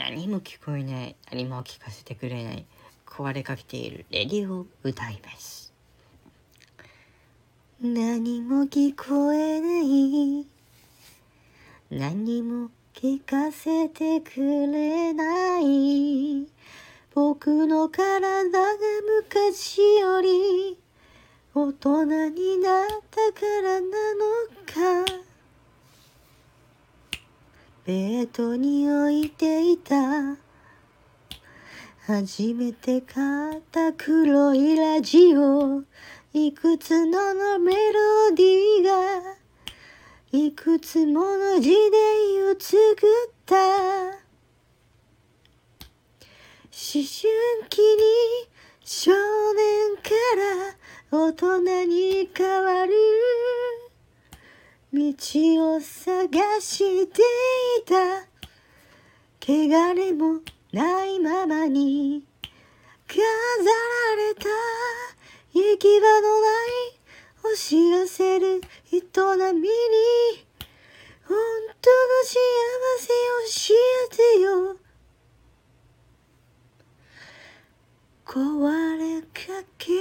何も聞こえない。何も聞かせてくれない。壊れかけているレディを歌います。何も聞こえない。何も聞かせてくれない。僕の体が昔より大人になったからなのか。ベッドに置いていた。初めて買った黒いラジオ。いくつものメロディーがいくつもの時代を作った。思春期に少年から大人に変わる道を探していた汚れもないままに飾られた行き場のない押し寄せる営みに本当の幸せを教えてよ。壊れかけ